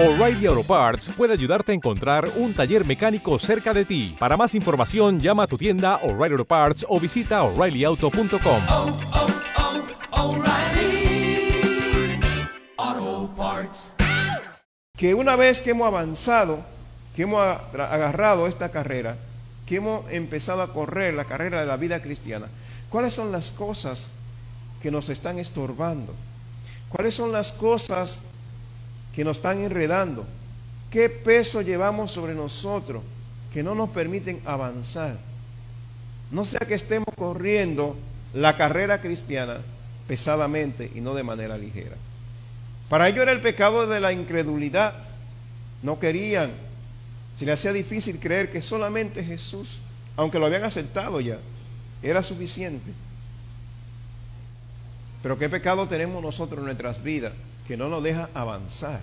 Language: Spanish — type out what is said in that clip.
O'Reilly Auto Parts puede ayudarte a encontrar un taller mecánico cerca de ti. Para más información, llama a tu tienda O'Reilly Auto Parts o visita oreillyauto.com. oh, oh, Parts. que una vez que hemos avanzado, que hemos agarrado esta carrera, que hemos empezado a correr la carrera de la vida cristiana, ¿cuáles son las cosas que nos están estorbando? ¿Cuáles son las cosas que nos están enredando? ¿Qué peso llevamos sobre nosotros que no nos permiten avanzar? No sea que estemos corriendo la carrera cristiana pesadamente y no de manera ligera. Para ello era el pecado de la incredulidad. No querían, se les hacía difícil creer que solamente Jesús, aunque lo habían aceptado ya, era suficiente. Pero qué pecado tenemos nosotros en nuestras vidas que no nos deja avanzar.